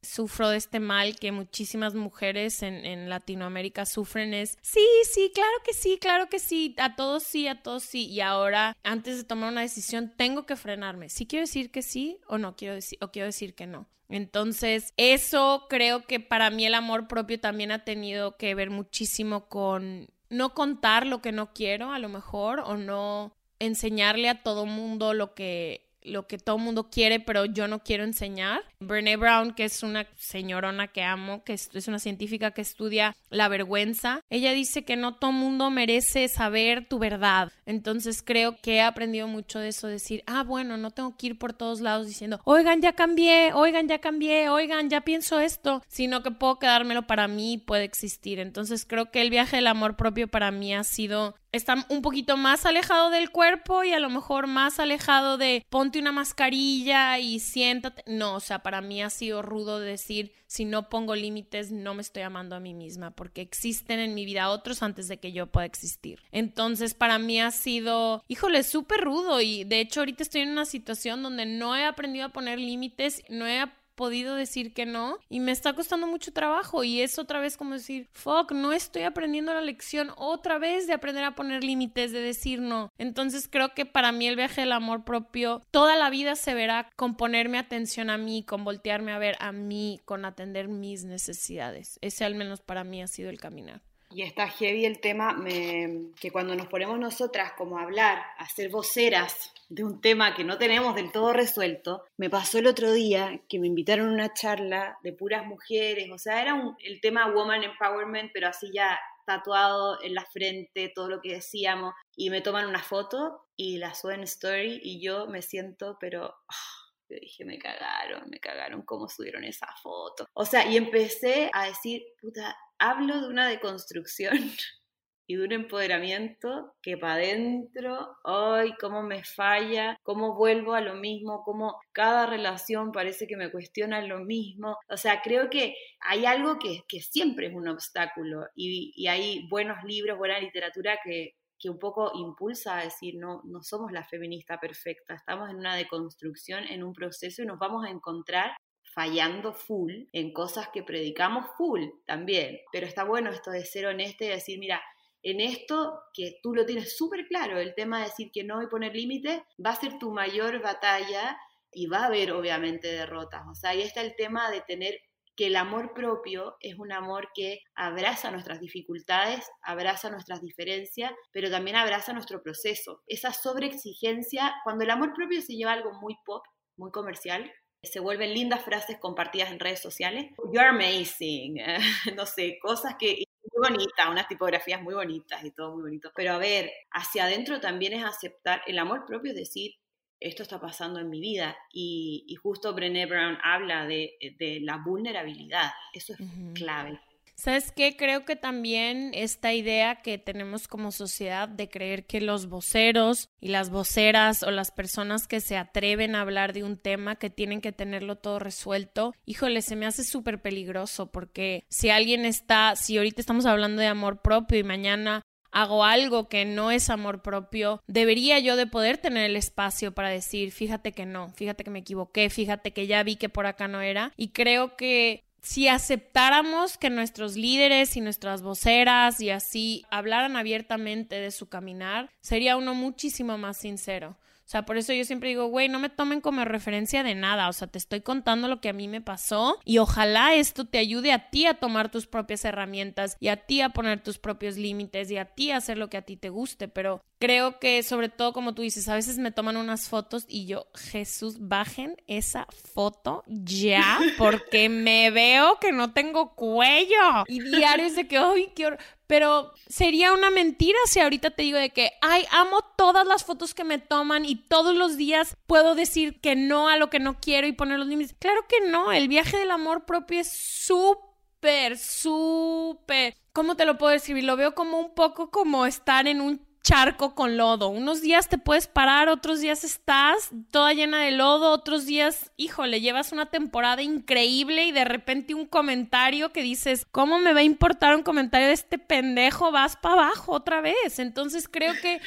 Sufro de este mal que muchísimas mujeres en, Latinoamérica sufren es, sí, sí, claro que sí, claro que sí, a todos sí, a todos sí. Y ahora, antes de tomar una decisión, tengo que frenarme. Si quiero decir que sí o no quiero decir, o quiero decir que no. Entonces, eso creo que para mí el amor propio también ha tenido que ver muchísimo con no contar lo que no quiero a lo mejor o no enseñarle a todo mundo lo que lo que todo mundo quiere, pero yo no quiero enseñar. Brené Brown, que es una señorona que amo, que es una científica que estudia la vergüenza, ella dice que no todo mundo merece saber tu verdad. Entonces creo que he aprendido mucho de eso, decir, ah, bueno, no tengo que ir por todos lados diciendo, oigan, ya cambié, oigan, ya cambié, oigan, ya pienso esto, sino que puedo quedármelo para mí y puede existir. Entonces creo que el viaje del amor propio para mí ha sido está un poquito más alejado del cuerpo y a lo mejor más alejado de ponte una mascarilla y siéntate. No, o sea, para mí ha sido rudo decir si no pongo límites no me estoy amando a mí misma porque existen en mi vida otros antes de que yo pueda existir. Entonces, para mí ha sido, híjole, súper rudo y de hecho ahorita estoy en una situación donde no he aprendido a poner límites, no he podido decir que no y me está costando mucho trabajo y es otra vez como decir, fuck, no estoy aprendiendo la lección otra vez de aprender a poner límites, de decir no. Entonces creo que para mí el viaje del amor propio toda la vida se verá con ponerme atención a mí, con voltearme a ver a mí, con atender mis necesidades. Ese al menos para mí ha sido el caminar. Y está heavy el tema que cuando nos ponemos nosotras como a hablar, a ser voceras de un tema que no tenemos del todo resuelto, me pasó el otro día que me invitaron a una charla de puras mujeres, o sea, era el tema Woman Empowerment, pero así ya tatuado en la frente, todo lo que decíamos, y me toman una foto y la suben story y yo me siento, pero... Ah, yo dije, me cagaron, me cagaron cómo subieron esa foto. O sea, y empecé a decir, puta, hablo de una deconstrucción y de un empoderamiento que para adentro, ay, cómo me falla, cómo vuelvo a lo mismo, cómo cada relación parece que me cuestiona lo mismo. O sea, creo que hay algo que, que siempre es un obstáculo y, y hay buenos libros, buena literatura que, que un poco impulsa a decir, no, no somos la feminista perfecta, estamos en una deconstrucción, en un proceso y nos vamos a encontrar fallando full en cosas que predicamos full también. Pero está bueno esto de ser honesto y decir, mira, en esto que tú lo tienes súper claro, el tema de decir que no y poner límites, va a ser tu mayor batalla y va a haber obviamente derrotas. O sea, ahí está el tema de tener que el amor propio es un amor que abraza nuestras dificultades, abraza nuestras diferencias, pero también abraza nuestro proceso. Esa sobreexigencia, cuando el amor propio se lleva algo muy pop, muy comercial, se vuelven lindas frases compartidas en redes sociales. You're amazing, no sé, cosas que muy bonitas, unas tipografías muy bonitas y todo muy bonito. Pero a ver, hacia adentro también es aceptar el amor propio, es decir, esto está pasando en mi vida. Y, justo Brené Brown habla de, la vulnerabilidad, eso es clave. ¿Sabes qué? Creo que también esta idea que tenemos como sociedad de creer que los voceros y las voceras o las personas que se atreven a hablar de un tema que tienen que tenerlo todo resuelto, híjole, se me hace súper peligroso porque si alguien está, si ahorita estamos hablando de amor propio y mañana hago algo que no es amor propio, debería yo de poder tener el espacio para decir, fíjate que no, fíjate que me equivoqué, fíjate que ya vi que por acá no era. Y creo que si aceptáramos que nuestros líderes y nuestras voceras y así hablaran abiertamente de su caminar, sería uno muchísimo más sincero. O sea, por eso yo siempre digo, güey, no me tomen como referencia de nada. O sea, te estoy contando lo que a mí me pasó y ojalá esto te ayude a ti a tomar tus propias herramientas y a ti a poner tus propios límites y a ti a hacer lo que a ti te guste. Pero creo que sobre todo como tú dices, a veces me toman unas fotos y yo, Jesús, bajen esa foto ya porque me veo que no tengo cuello. Y diarios de que, ay, qué horror. Pero sería una mentira si ahorita te digo de que, ay, amo todas las fotos que me toman y todos los días puedo decir que no a lo que no quiero y poner los límites. Claro que no, el viaje del amor propio es súper, súper... ¿Cómo te lo puedo describir? Lo veo como un poco como estar en un charco con lodo. Unos días te puedes parar, otros días estás toda llena de lodo, otros días, híjole, llevas una temporada increíble y de repente un comentario que dices, ¿cómo me va a importar un comentario de este pendejo? Vas para abajo otra vez. Entonces creo que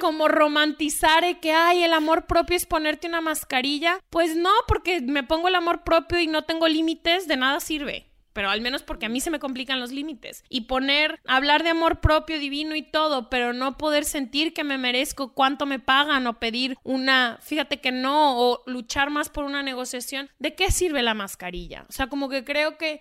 como romantizar que, ay, el amor propio es ponerte una mascarilla, pues no, porque me pongo el amor propio y no tengo límites, de nada sirve pero al menos porque a mí se me complican los límites. Y poner, hablar de amor propio, divino y todo, pero no poder sentir que me merezco cuánto me pagan o pedir una, fíjate que no, o luchar más por una negociación, ¿de qué sirve la mascarilla? O sea, como que creo que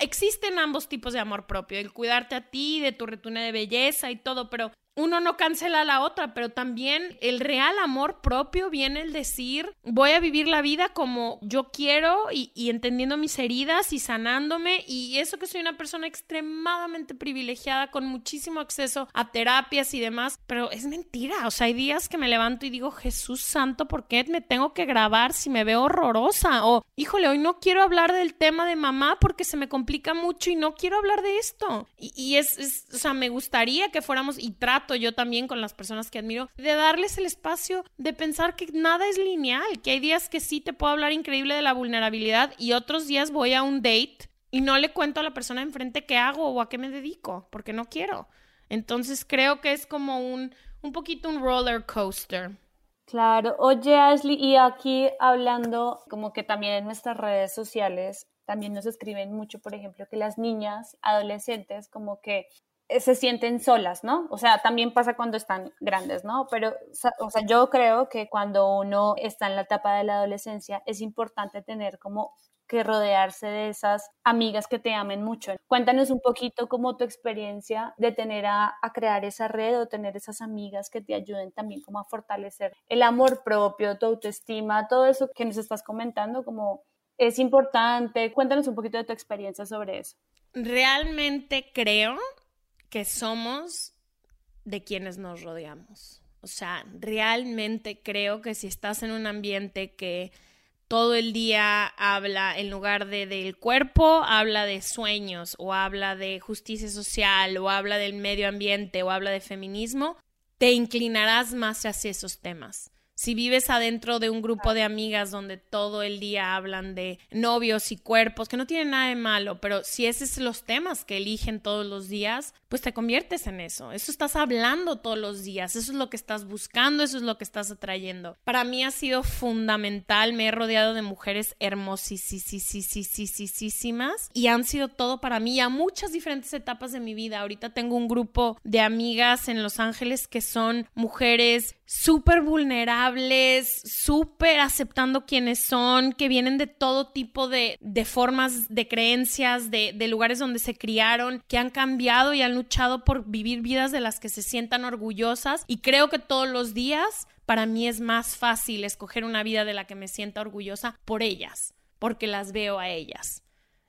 existen ambos tipos de amor propio, el cuidarte a ti, de tu retuna de belleza y todo, pero uno no cancela a la otra, pero también el real amor propio viene el decir, voy a vivir la vida como yo quiero y, entendiendo mis heridas y sanándome y eso que soy una persona extremadamente privilegiada con muchísimo acceso a terapias y demás, pero es mentira, o sea, hay días que me levanto y digo, Jesús santo, ¿por qué me tengo que grabar si me veo horrorosa? O, híjole, hoy no quiero hablar del tema de mamá porque se me complica mucho y no quiero hablar de esto. Y, es, es, o sea, me gustaría que fuéramos y trato yo también con las personas que admiro, de darles el espacio de pensar que nada es lineal, que hay días que sí te puedo hablar increíble de la vulnerabilidad y otros días voy a un date y no le cuento a la persona enfrente qué hago o a qué me dedico, porque no quiero. Entonces creo que es como un, un poquito un roller coaster. Claro, oye Ashley, y aquí hablando como que también en nuestras redes sociales también nos escriben mucho, por ejemplo, que las niñas, adolescentes, como que se sienten solas, ¿no? O sea, también pasa cuando están grandes, ¿no? Pero, o sea, yo creo que cuando uno está en la etapa de la adolescencia es importante tener como que rodearse de esas amigas que te amen mucho. Cuéntanos un poquito como tu experiencia de tener a, a, crear esa red o tener esas amigas que te ayuden también como a fortalecer el amor propio, tu autoestima, todo eso que nos estás comentando, como es importante. Cuéntanos un poquito de tu experiencia sobre eso. Realmente creo que somos de quienes nos rodeamos. O sea, realmente creo que si estás en un ambiente que todo el día habla, en lugar de del cuerpo, habla de sueños o habla de justicia social o habla del medio ambiente o habla de feminismo, te inclinarás más hacia esos temas. Si vives adentro de un grupo de amigas donde todo el día hablan de novios y cuerpos, que no tienen nada de malo, pero si esos son los temas que eligen todos los días, pues te conviertes en eso. Eso estás hablando todos los días, eso es lo que estás buscando, eso es lo que estás atrayendo. Para mí ha sido fundamental, me he rodeado de mujeres hermosísimas y han sido todo para mí a muchas diferentes etapas de mi vida. Ahorita tengo un grupo de amigas en Los Ángeles que son mujeres súper vulnerables, súper aceptando quienes son, que vienen de todo tipo de, de formas, de creencias, de, de, lugares donde se criaron, que han cambiado y han luchado por vivir vidas de las que se sientan orgullosas. Y creo que todos los días para mí es más fácil escoger una vida de la que me sienta orgullosa por ellas, porque las veo a ellas.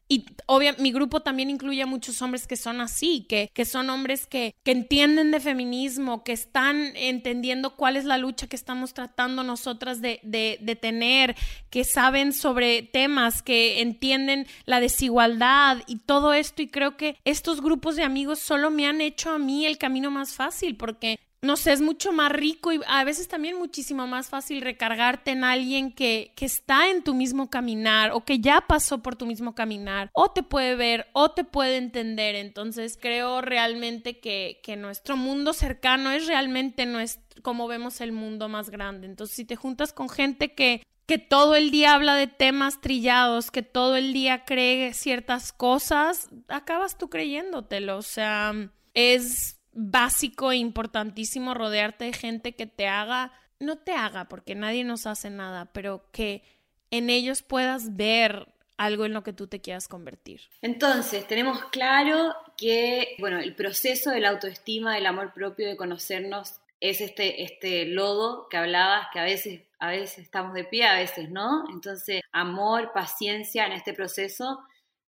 Y obviamente mi grupo también incluye a muchos hombres que son así, que, que son hombres que, que entienden de feminismo, que están entendiendo cuál es la lucha que estamos tratando nosotras de, de, de tener, que saben sobre temas, que entienden la desigualdad y todo esto. Y creo que estos grupos de amigos solo me han hecho a mí el camino más fácil, porque no sé, es mucho más rico y a veces también muchísimo más fácil recargarte en alguien que, que, está en tu mismo caminar o que ya pasó por tu mismo caminar o te puede ver o te puede entender. Entonces creo realmente que, que nuestro mundo cercano es realmente nuestro, como vemos el mundo más grande. Entonces si te juntas con gente que que todo el día habla de temas trillados, que todo el día cree ciertas cosas, acabas tú creyéndotelo. O sea, es básico e importantísimo rodearte de gente que te haga no te haga, porque nadie nos hace nada, pero que en ellos puedas ver algo en lo que tú te quieras convertir. Entonces, tenemos claro que, bueno, el proceso de la autoestima, del amor propio, de conocernos, es este, este lodo que hablabas, que a veces, a veces estamos de pie, a veces no. Entonces, amor, paciencia en este proceso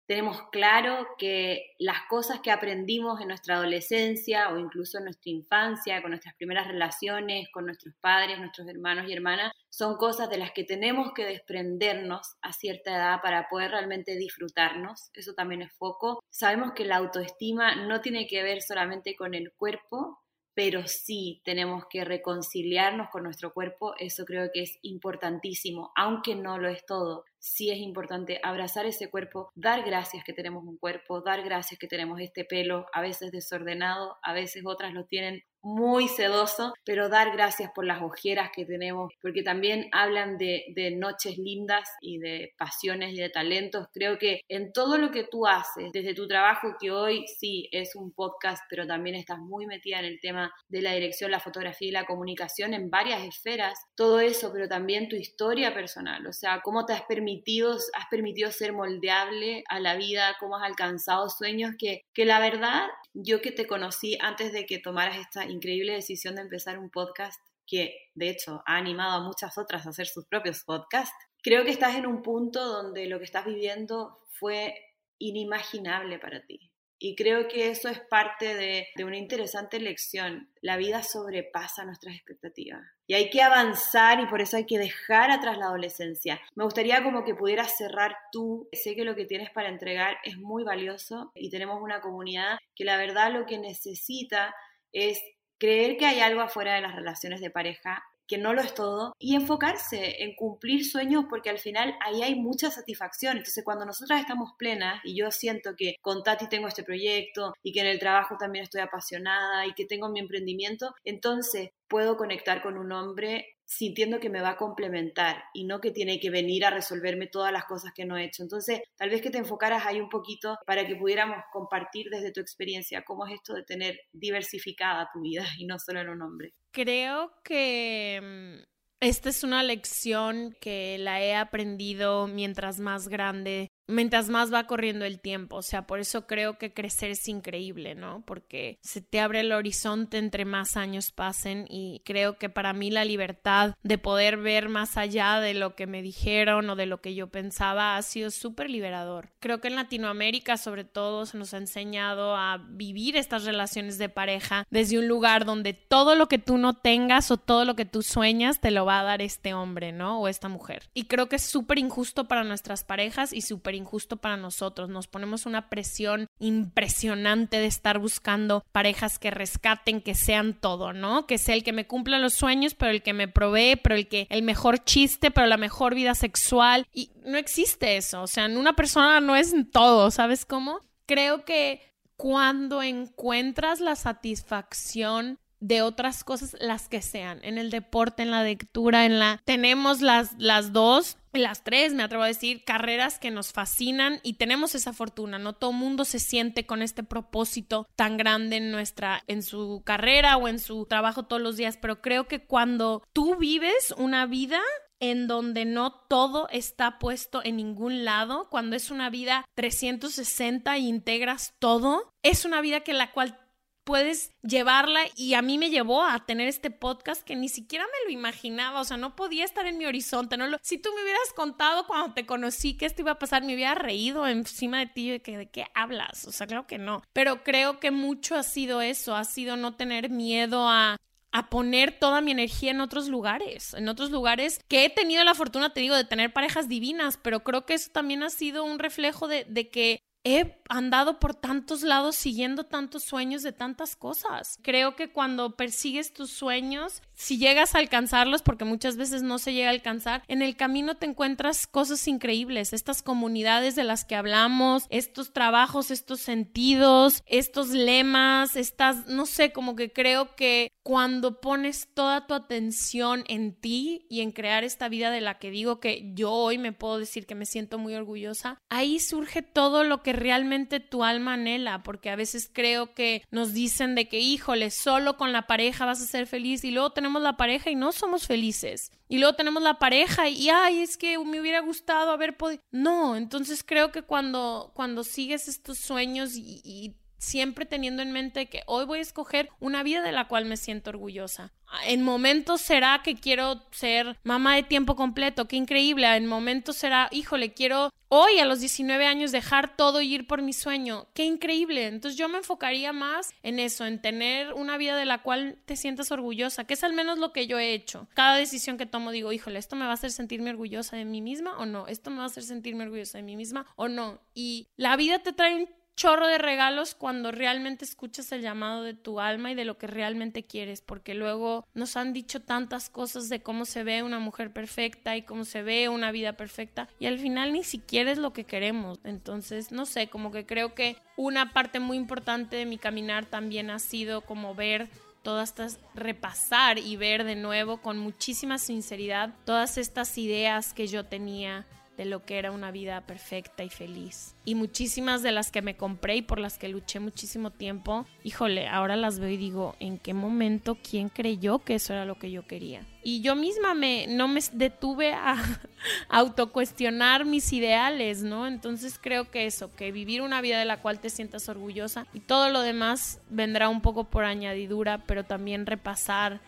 tenemos claro que las cosas que aprendimos en nuestra adolescencia o incluso en nuestra infancia, con nuestras primeras relaciones, con nuestros padres, nuestros hermanos y hermanas, son cosas de las que tenemos que desprendernos a cierta edad para poder realmente disfrutarnos. Eso también es foco. Sabemos que la autoestima no tiene que ver solamente con el cuerpo, pero sí tenemos que reconciliarnos con nuestro cuerpo, eso creo que es importantísimo, aunque no lo es todo. Sí es importante abrazar ese cuerpo, dar gracias que tenemos un cuerpo, dar gracias que tenemos este pelo, a veces desordenado, a veces otras lo tienen muy sedoso, pero dar gracias por las ojeras que tenemos, porque también hablan de, de, noches lindas y de pasiones y de talentos. Creo que en todo lo que tú haces, desde tu trabajo, que hoy sí es un podcast, pero también estás muy metida en el tema de la dirección, la fotografía y la comunicación en varias esferas, todo eso, pero también tu historia personal, o sea, cómo te has permitido has permitido ser moldeable a la vida, cómo has alcanzado sueños que, que la verdad, yo que te conocí antes de que tomaras esta increíble decisión de empezar un podcast, que de hecho ha animado a muchas otras a hacer sus propios podcasts, creo que estás en un punto donde lo que estás viviendo fue inimaginable para ti. Y creo que eso es parte de, de, una interesante lección. La vida sobrepasa nuestras expectativas. Y hay que avanzar y por eso hay que dejar atrás la adolescencia. Me gustaría como que pudieras cerrar tú. Sé que lo que tienes para entregar es muy valioso y tenemos una comunidad que la verdad lo que necesita es creer que hay algo afuera de las relaciones de pareja que no lo es todo, y enfocarse en cumplir sueños porque al final ahí hay mucha satisfacción. Entonces cuando nosotras estamos plenas y yo siento que con Tati tengo este proyecto y que en el trabajo también estoy apasionada y que tengo mi emprendimiento, entonces puedo conectar con un hombre sintiendo que me va a complementar y no que tiene que venir a resolverme todas las cosas que no he hecho. Entonces, tal vez que te enfocaras ahí un poquito para que pudiéramos compartir desde tu experiencia cómo es esto de tener diversificada tu vida y no solo en un hombre. Creo que mm, esta es una lección que la he aprendido mientras más grande mientras más va corriendo el tiempo. O sea, por eso creo que crecer es increíble, ¿no? Porque se te abre el horizonte entre más años pasen y creo que para mí la libertad de poder ver más allá de lo que me dijeron o de lo que yo pensaba ha sido súper liberador. Creo que en Latinoamérica sobre todo se nos ha enseñado a vivir estas relaciones de pareja desde un lugar donde todo lo que tú no tengas o todo lo que tú sueñas te lo va a dar este hombre, ¿no? O esta mujer. Y creo que es súper injusto para nuestras parejas y súper injusto para nosotros. Nos ponemos una presión impresionante de estar buscando parejas que rescaten, que sean todo, ¿no? Que sea el que me cumpla los sueños, pero el que me provee, pero el que el mejor chiste, pero la mejor vida sexual. Y no existe eso. O sea, una persona no es todo, ¿sabes cómo? Creo que cuando encuentras la satisfacción de otras cosas, las que sean, en el deporte, en la lectura, en la... Tenemos las, las dos, las tres, me atrevo a decir, carreras que nos fascinan y tenemos esa fortuna, no todo mundo se siente con este propósito tan grande en nuestra, en su carrera o en su trabajo todos los días, pero creo que cuando tú vives una vida en donde no todo está puesto en ningún lado, cuando es una vida 360 e integras todo, es una vida que la cual puedes llevarla y a mí me llevó a tener este podcast que ni siquiera me lo imaginaba, o sea, no podía estar en mi horizonte, no lo... si tú me hubieras contado cuando te conocí que esto iba a pasar, me hubiera reído encima de ti de que de qué hablas, o sea, claro que no, pero creo que mucho ha sido eso, ha sido no tener miedo a a poner toda mi energía en otros lugares, en otros lugares que he tenido la fortuna, te digo, de tener parejas divinas, pero creo que eso también ha sido un reflejo de, de que he andado por tantos lados siguiendo tantos sueños de tantas cosas. Creo que cuando persigues tus sueños, si llegas a alcanzarlos, porque muchas veces no se llega a alcanzar, en el camino te encuentras cosas increíbles, estas comunidades de las que hablamos, estos trabajos, estos sentidos, estos lemas, estas, no sé, como que creo que cuando pones toda tu atención en ti y en crear esta vida de la que digo que yo hoy me puedo decir que me siento muy orgullosa, ahí surge todo lo que realmente tu alma anhela, porque a veces creo que nos dicen de que, híjole, solo con la pareja vas a ser feliz y luego tenemos la pareja y no somos felices. Y luego tenemos la pareja y, ay, es que me hubiera gustado haber podido... No, entonces creo que cuando, cuando sigues estos sueños y, y siempre teniendo en mente que hoy voy a escoger una vida de la cual me siento orgullosa. En momentos será que quiero ser mamá de tiempo completo, qué increíble. En momentos será, híjole, quiero hoy a los 19 años dejar todo y ir por mi sueño, qué increíble. Entonces yo me enfocaría más en eso, en tener una vida de la cual te sientas orgullosa, que es al menos lo que yo he hecho. Cada decisión que tomo digo, híjole, esto me va a hacer sentirme orgullosa de mí misma o no, esto me va a hacer sentirme orgullosa de mí misma o no. Y la vida te trae un chorro de regalos cuando realmente escuchas el llamado de tu alma y de lo que realmente quieres, porque luego nos han dicho tantas cosas de cómo se ve una mujer perfecta y cómo se ve una vida perfecta y al final ni siquiera es lo que queremos. Entonces, no sé, como que creo que una parte muy importante de mi caminar también ha sido como ver todas estas, repasar y ver de nuevo con muchísima sinceridad todas estas ideas que yo tenía de lo que era una vida perfecta y feliz. Y muchísimas de las que me compré y por las que luché muchísimo tiempo, híjole, ahora las veo y digo, ¿en qué momento quién creyó que eso era lo que yo quería? Y yo misma me, no me detuve a, autocuestionar mis ideales, ¿no? Entonces creo que eso, que vivir una vida de la cual te sientas orgullosa y todo lo demás vendrá un poco por añadidura, pero también repasar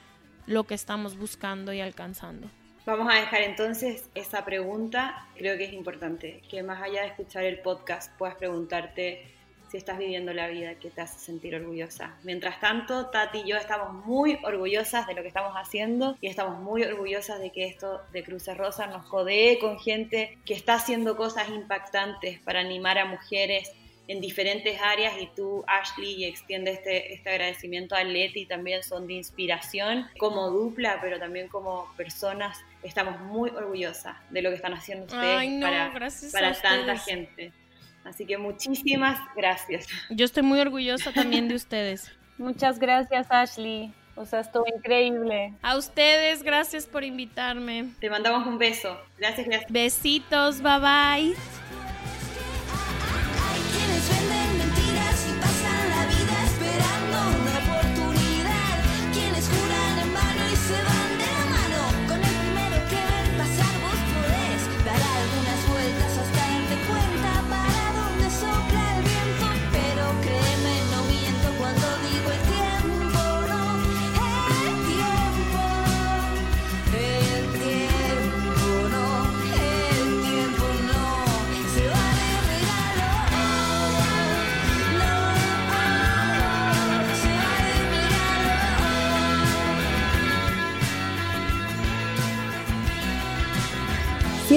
lo que estamos buscando y alcanzando. Vamos a dejar entonces esa pregunta, creo que es importante, que más allá de escuchar el podcast puedas preguntarte si estás viviendo la vida que te hace sentir orgullosa. Mientras tanto, Tati y yo estamos muy orgullosas de lo que estamos haciendo y estamos muy orgullosas de que esto de Cruces Rosa nos codee con gente que está haciendo cosas impactantes para animar a mujeres en diferentes áreas y tú, Ashley, y extiende este, este agradecimiento a Leti, también son de inspiración como dupla, pero también como personas. Estamos muy orgullosas de lo que están haciendo ustedes para, para tanta gente. Así que muchísimas gracias. Yo estoy muy orgullosa también de ustedes. Muchas gracias, Ashley. O sea, estuvo increíble. A ustedes, gracias por invitarme. Te mandamos un beso. Gracias, gracias. Besitos, bye bye.